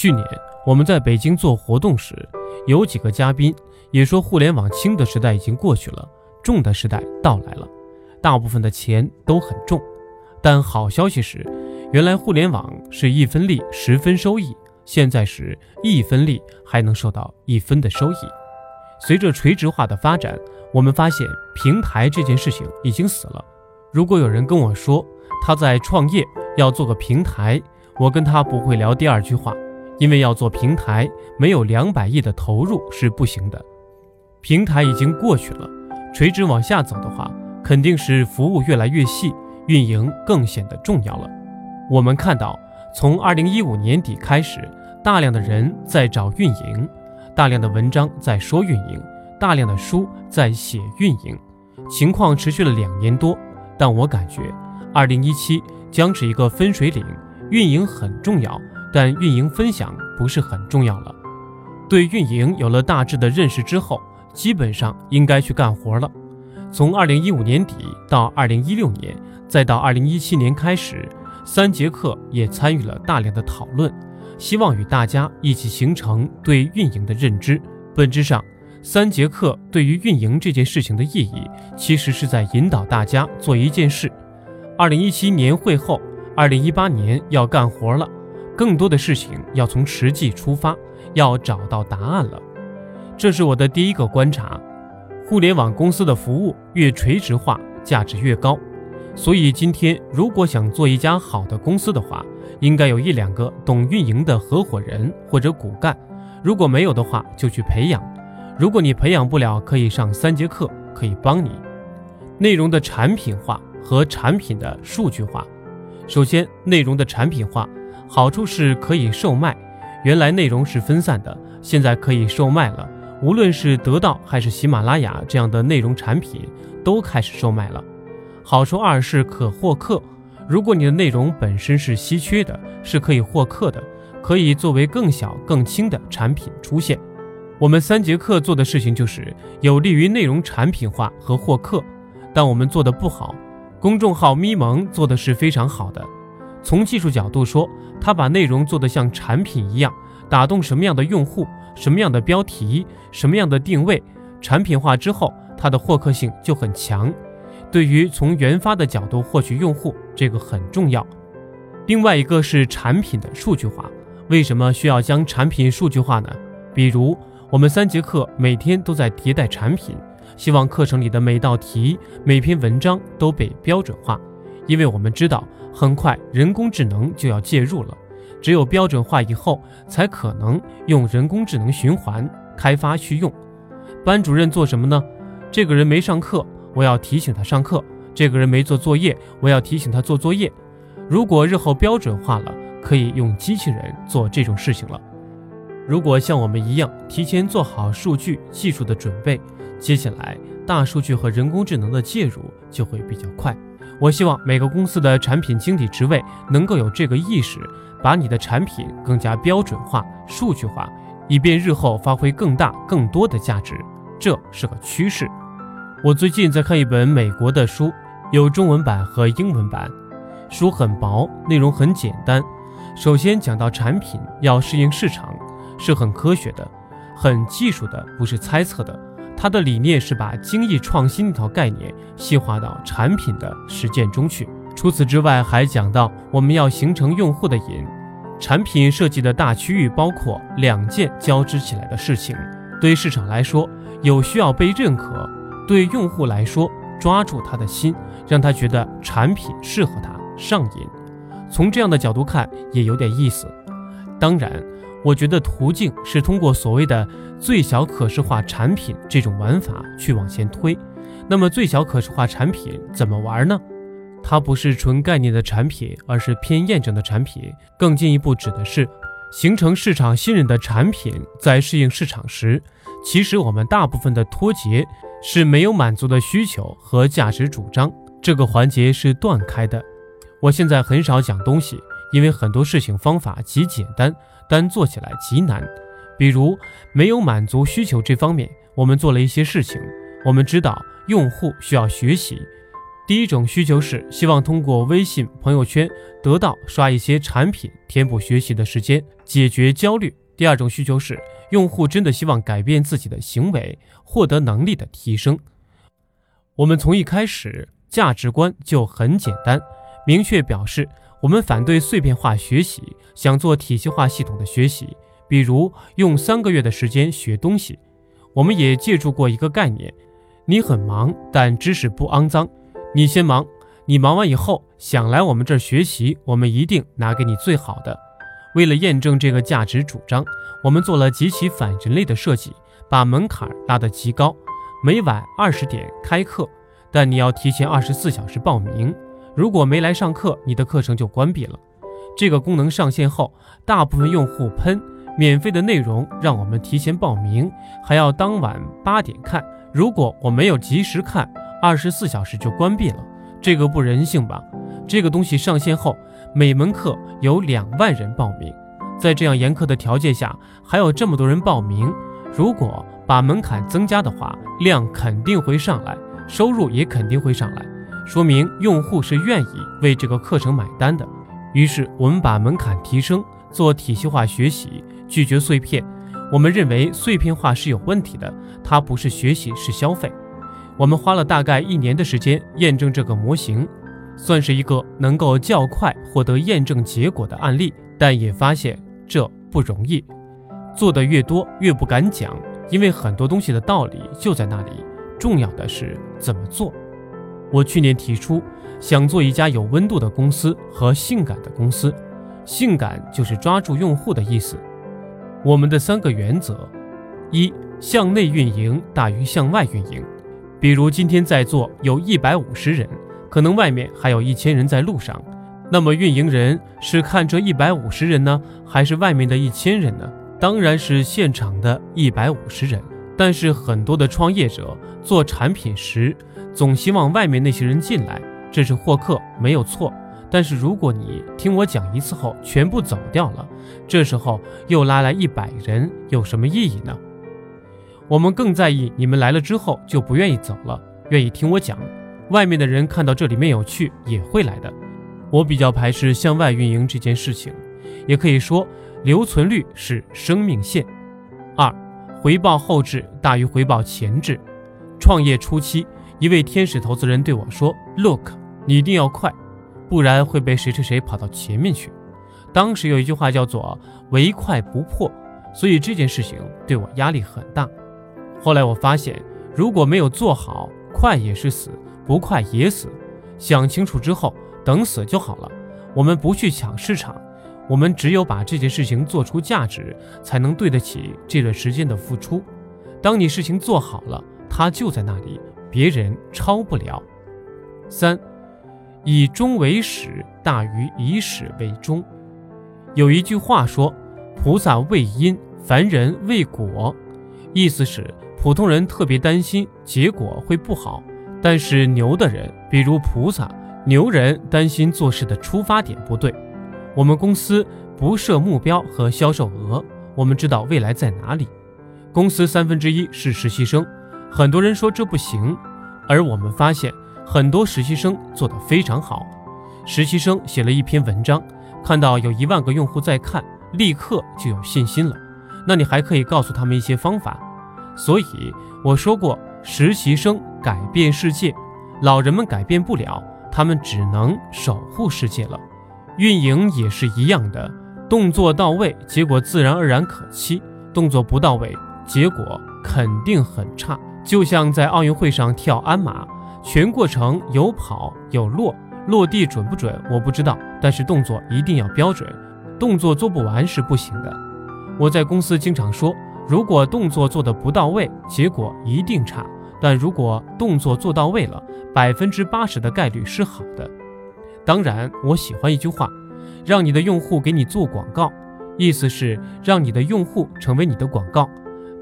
去年我们在北京做活动时，有几个嘉宾也说，互联网轻的时代已经过去了，重的时代到来了。大部分的钱都很重，但好消息是，原来互联网是一分利十分收益，现在是一分利还能收到一分的收益。随着垂直化的发展，我们发现平台这件事情已经死了。如果有人跟我说他在创业要做个平台，我跟他不会聊第二句话。因为要做平台，没有两百亿的投入是不行的。平台已经过去了，垂直往下走的话，肯定是服务越来越细，运营更显得重要了。我们看到，从二零一五年底开始，大量的人在找运营，大量的文章在说运营，大量的书在写运营，情况持续了两年多。但我感觉，二零一七将是一个分水岭，运营很重要。但运营分享不是很重要了。对运营有了大致的认识之后，基本上应该去干活了。从二零一五年底到二零一六年，再到二零一七年开始，三节课也参与了大量的讨论，希望与大家一起形成对运营的认知。本质上，三节课对于运营这件事情的意义，其实是在引导大家做一件事。二零一七年会后，二零一八年要干活了。更多的事情要从实际出发，要找到答案了。这是我的第一个观察。互联网公司的服务越垂直化，价值越高。所以今天如果想做一家好的公司的话，应该有一两个懂运营的合伙人或者骨干。如果没有的话，就去培养。如果你培养不了，可以上三节课，可以帮你。内容的产品化和产品的数据化。首先，内容的产品化。好处是可以售卖，原来内容是分散的，现在可以售卖了。无论是得到还是喜马拉雅这样的内容产品，都开始售卖了。好处二是可获客，如果你的内容本身是稀缺的，是可以获客的，可以作为更小更轻的产品出现。我们三节课做的事情就是有利于内容产品化和获客，但我们做的不好。公众号咪蒙做的是非常好的。从技术角度说，他把内容做得像产品一样，打动什么样的用户，什么样的标题，什么样的定位，产品化之后，它的获客性就很强。对于从原发的角度获取用户，这个很重要。另外一个是产品的数据化。为什么需要将产品数据化呢？比如我们三节课每天都在迭代产品，希望课程里的每道题、每篇文章都被标准化，因为我们知道。很快，人工智能就要介入了。只有标准化以后，才可能用人工智能循环开发去用。班主任做什么呢？这个人没上课，我要提醒他上课；这个人没做作业，我要提醒他做作业。如果日后标准化了，可以用机器人做这种事情了。如果像我们一样提前做好数据技术的准备，接下来大数据和人工智能的介入就会比较快。我希望每个公司的产品经理职位能够有这个意识，把你的产品更加标准化、数据化，以便日后发挥更大、更多的价值。这是个趋势。我最近在看一本美国的书，有中文版和英文版。书很薄，内容很简单。首先讲到产品要适应市场，是很科学的、很技术的，不是猜测的。他的理念是把精益创新这套概念细化到产品的实践中去。除此之外，还讲到我们要形成用户的瘾。产品设计的大区域包括两件交织起来的事情。对市场来说，有需要被认可；对用户来说，抓住他的心，让他觉得产品适合他，上瘾。从这样的角度看，也有点意思。当然。我觉得途径是通过所谓的最小可视化产品这种玩法去往前推。那么最小可视化产品怎么玩呢？它不是纯概念的产品，而是偏验证的产品。更进一步指的是形成市场信任的产品，在适应市场时，其实我们大部分的脱节是没有满足的需求和价值主张，这个环节是断开的。我现在很少讲东西，因为很多事情方法极简单。但做起来极难，比如没有满足需求这方面，我们做了一些事情。我们知道用户需要学习，第一种需求是希望通过微信朋友圈得到刷一些产品，填补学习的时间，解决焦虑。第二种需求是用户真的希望改变自己的行为，获得能力的提升。我们从一开始价值观就很简单，明确表示我们反对碎片化学习，想做体系化系统的学习，比如用三个月的时间学东西。我们也借助过一个概念：你很忙，但知识不肮脏。你先忙，你忙完以后想来我们这儿学习，我们一定拿给你最好的。为了验证这个价值主张，我们做了极其反人类的设计，把门槛拉得极高。每晚二十点开课，但你要提前二十四小时报名。如果没来上课，你的课程就关闭了。这个功能上线后，大部分用户喷免费的内容，让我们提前报名，还要当晚八点看。如果我没有及时看，二十四小时就关闭了，这个不人性吧？这个东西上线后，每门课有两万人报名，在这样严苛的条件下，还有这么多人报名。如果把门槛增加的话，量肯定会上来，收入也肯定会上来，说明用户是愿意为这个课程买单的。于是我们把门槛提升，做体系化学习，拒绝碎片。我们认为碎片化是有问题的，它不是学习，是消费。我们花了大概一年的时间验证这个模型，算是一个能够较快获得验证结果的案例，但也发现这不容易。做的越多越不敢讲，因为很多东西的道理就在那里，重要的是怎么做。我去年提出想做一家有温度的公司和性感的公司，性感就是抓住用户的意思。我们的三个原则：一，向内运营大于向外运营。比如今天在座有一百五十人，可能外面还有一千人在路上，那么运营人是看这一百五十人呢，还是外面的一千人呢？当然是现场的一百五十人。但是很多的创业者做产品时，总希望外面那些人进来，这是获客没有错。但是如果你听我讲一次后全部走掉了，这时候又拉来一百人，有什么意义呢？我们更在意你们来了之后就不愿意走了，愿意听我讲。外面的人看到这里面有趣也会来的。我比较排斥向外运营这件事情，也可以说留存率是生命线。二，回报后置大于回报前置。创业初期，一位天使投资人对我说：“Look，你一定要快，不然会被谁谁谁跑到前面去。”当时有一句话叫做“唯快不破”，所以这件事情对我压力很大。后来我发现，如果没有做好，快也是死，不快也死。想清楚之后，等死就好了。我们不去抢市场，我们只有把这件事情做出价值，才能对得起这段时间的付出。当你事情做好了，它就在那里，别人超不了。三，以终为始大于以始为终。有一句话说：“菩萨为因，凡人为果。”意思是。普通人特别担心结果会不好，但是牛的人，比如菩萨牛人，担心做事的出发点不对。我们公司不设目标和销售额，我们知道未来在哪里。公司三分之一是实习生，很多人说这不行，而我们发现很多实习生做得非常好。实习生写了一篇文章，看到有一万个用户在看，立刻就有信心了。那你还可以告诉他们一些方法。所以我说过，实习生改变世界，老人们改变不了，他们只能守护世界了。运营也是一样的，动作到位，结果自然而然可期；动作不到位，结果肯定很差。就像在奥运会上跳鞍马，全过程有跑有落，落地准不准我不知道，但是动作一定要标准，动作做不完是不行的。我在公司经常说。如果动作做的不到位，结果一定差；但如果动作做到位了，百分之八十的概率是好的。当然，我喜欢一句话：让你的用户给你做广告，意思是让你的用户成为你的广告。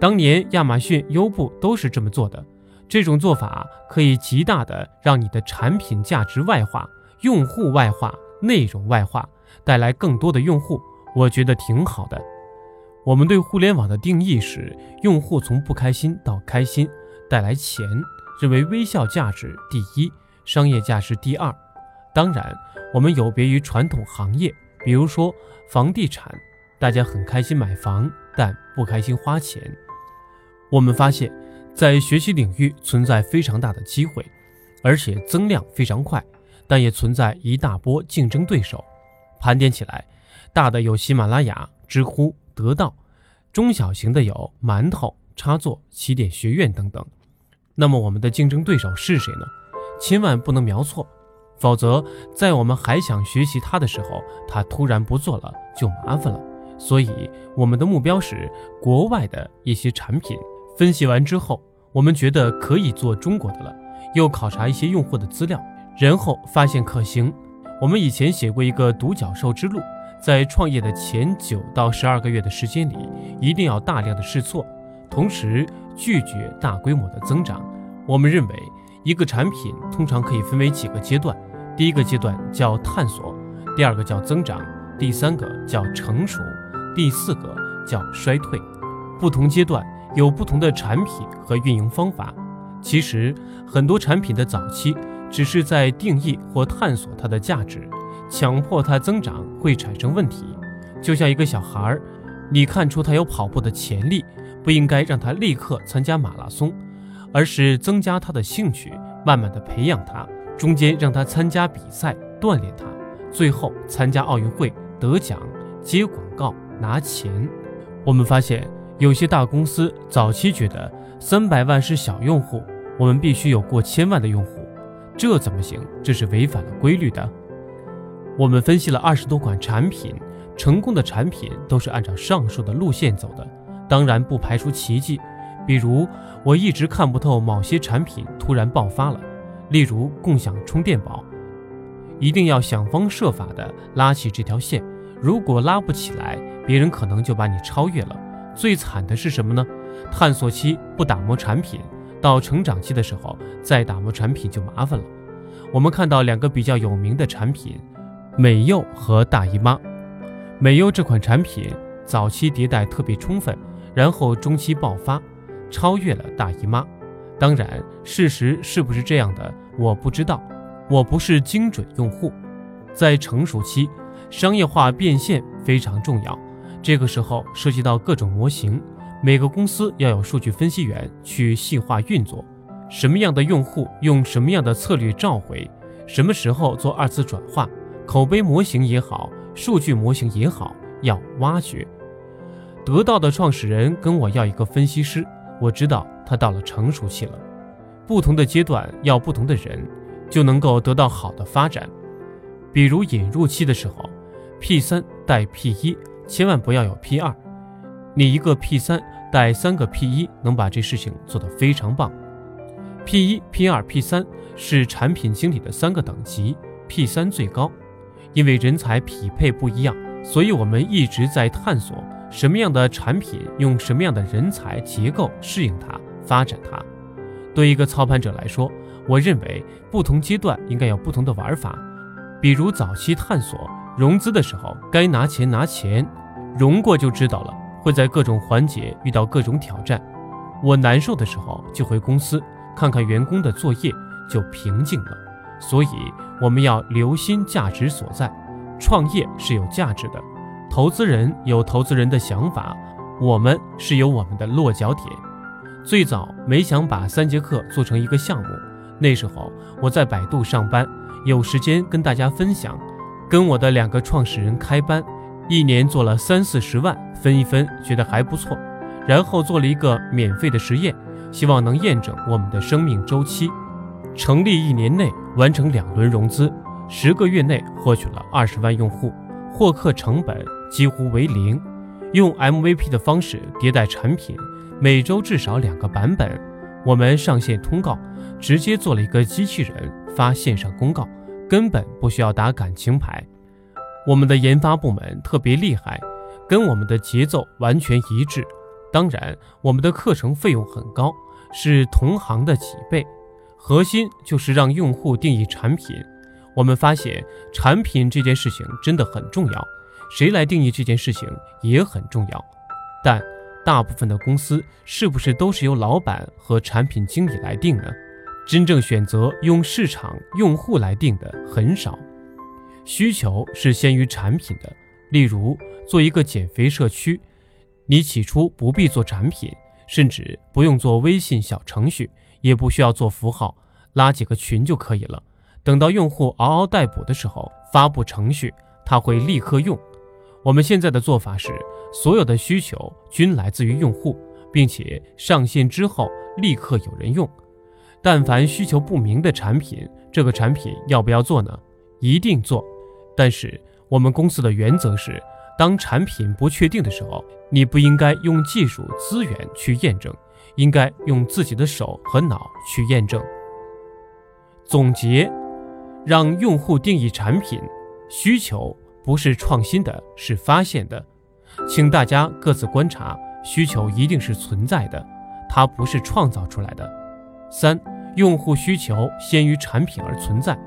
当年亚马逊、优步都是这么做的。这种做法可以极大的让你的产品价值外化、用户外化、内容外化，带来更多的用户。我觉得挺好的。我们对互联网的定义是：用户从不开心到开心，带来钱，认为微笑价值第一，商业价值第二。当然，我们有别于传统行业，比如说房地产，大家很开心买房，但不开心花钱。我们发现，在学习领域存在非常大的机会，而且增量非常快，但也存在一大波竞争对手。盘点起来，大的有喜马拉雅、知乎、得到，中小型的有馒头、插座、起点学院等等。那么，我们的竞争对手是谁呢？千万不能瞄错。否则，在我们还想学习它的时候，它突然不做了，就麻烦了。所以，我们的目标是国外的一些产品。分析完之后，我们觉得可以做中国的了，又考察一些用户的资料，然后发现可行。我们以前写过一个独角兽之路，在创业的前九到十二个月的时间里，一定要大量的试错，同时拒绝大规模的增长。我们认为，一个产品通常可以分为几个阶段。第一个阶段叫探索，第二个叫增长，第三个叫成熟，第四个叫衰退。不同阶段有不同的产品和运营方法。其实很多产品的早期只是在定义或探索它的价值，强迫它增长会产生问题。就像一个小孩儿，你看出他有跑步的潜力，不应该让他立刻参加马拉松，而是增加他的兴趣，慢慢的培养他。中间让他参加比赛锻炼他，最后参加奥运会得奖接广告拿钱。我们发现有些大公司早期觉得三百万是小用户，我们必须有过千万的用户，这怎么行？这是违反了规律的。我们分析了二十多款产品，成功的产品都是按照上述的路线走的，当然不排除奇迹，比如我一直看不透某些产品突然爆发了。例如共享充电宝，一定要想方设法的拉起这条线。如果拉不起来，别人可能就把你超越了。最惨的是什么呢？探索期不打磨产品，到成长期的时候再打磨产品就麻烦了。我们看到两个比较有名的产品，美柚和大姨妈。美柚这款产品早期迭代特别充分，然后中期爆发，超越了大姨妈。当然，事实是不是这样的，我不知道。我不是精准用户，在成熟期，商业化变现非常重要。这个时候涉及到各种模型，每个公司要有数据分析员去细化运作。什么样的用户用什么样的策略召回，什么时候做二次转化，口碑模型也好，数据模型也好，要挖掘。得到的创始人跟我要一个分析师。我知道他到了成熟期了，不同的阶段要不同的人，就能够得到好的发展。比如引入期的时候，P 三带 P 一，千万不要有 P 二。你一个 P 三带三个 P 一，能把这事情做得非常棒。P 一、P 二、P 三是产品经理的三个等级，P 三最高。因为人才匹配不一样，所以我们一直在探索。什么样的产品用什么样的人才结构适应它、发展它？对一个操盘者来说，我认为不同阶段应该有不同的玩法。比如早期探索融资的时候，该拿钱拿钱，融过就知道了，会在各种环节遇到各种挑战。我难受的时候就回公司看看员工的作业，就平静了。所以我们要留心价值所在，创业是有价值的。投资人有投资人的想法，我们是有我们的落脚点。最早没想把三节课做成一个项目，那时候我在百度上班，有时间跟大家分享。跟我的两个创始人开班，一年做了三四十万，分一分觉得还不错。然后做了一个免费的实验，希望能验证我们的生命周期。成立一年内完成两轮融资，十个月内获取了二十万用户，获客成本。几乎为零，用 MVP 的方式迭代产品，每周至少两个版本。我们上线通告，直接做了一个机器人发线上公告，根本不需要打感情牌。我们的研发部门特别厉害，跟我们的节奏完全一致。当然，我们的课程费用很高，是同行的几倍。核心就是让用户定义产品。我们发现产品这件事情真的很重要。谁来定义这件事情也很重要，但大部分的公司是不是都是由老板和产品经理来定呢？真正选择用市场用户来定的很少。需求是先于产品的。例如，做一个减肥社区，你起初不必做产品，甚至不用做微信小程序，也不需要做符号，拉几个群就可以了。等到用户嗷嗷待哺的时候，发布程序，他会立刻用。我们现在的做法是，所有的需求均来自于用户，并且上线之后立刻有人用。但凡需求不明的产品，这个产品要不要做呢？一定做。但是我们公司的原则是，当产品不确定的时候，你不应该用技术资源去验证，应该用自己的手和脑去验证。总结。让用户定义产品需求，不是创新的，是发现的。请大家各自观察，需求一定是存在的，它不是创造出来的。三，用户需求先于产品而存在，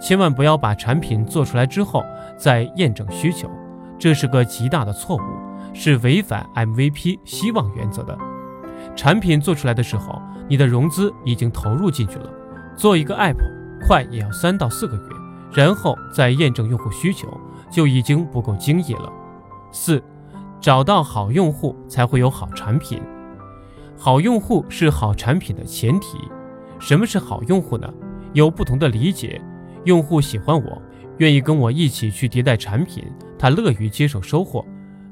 千万不要把产品做出来之后再验证需求，这是个极大的错误，是违反 MVP 希望原则的。产品做出来的时候，你的融资已经投入进去了，做一个 App。快也要三到四个月，然后再验证用户需求就已经不够精益了。四，找到好用户才会有好产品，好用户是好产品的前提。什么是好用户呢？有不同的理解。用户喜欢我，愿意跟我一起去迭代产品，他乐于接受收获。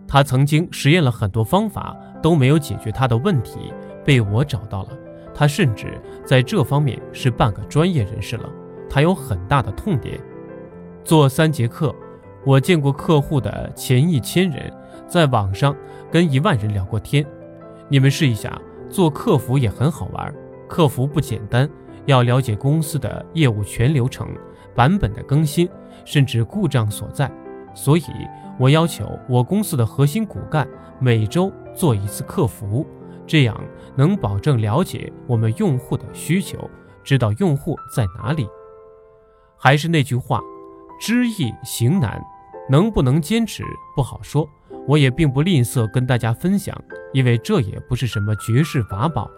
他曾经实验了很多方法都没有解决他的问题，被我找到了。他甚至在这方面是半个专业人士了。他有很大的痛点。做三节课，我见过客户的前一千人，在网上跟一万人聊过天。你们试一下，做客服也很好玩。客服不简单，要了解公司的业务全流程、版本的更新，甚至故障所在。所以我要求我公司的核心骨干每周做一次客服。这样能保证了解我们用户的需求，知道用户在哪里。还是那句话，知易行难，能不能坚持不好说。我也并不吝啬跟大家分享，因为这也不是什么绝世法宝。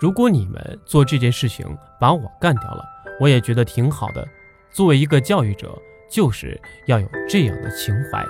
如果你们做这件事情把我干掉了，我也觉得挺好的。作为一个教育者，就是要有这样的情怀。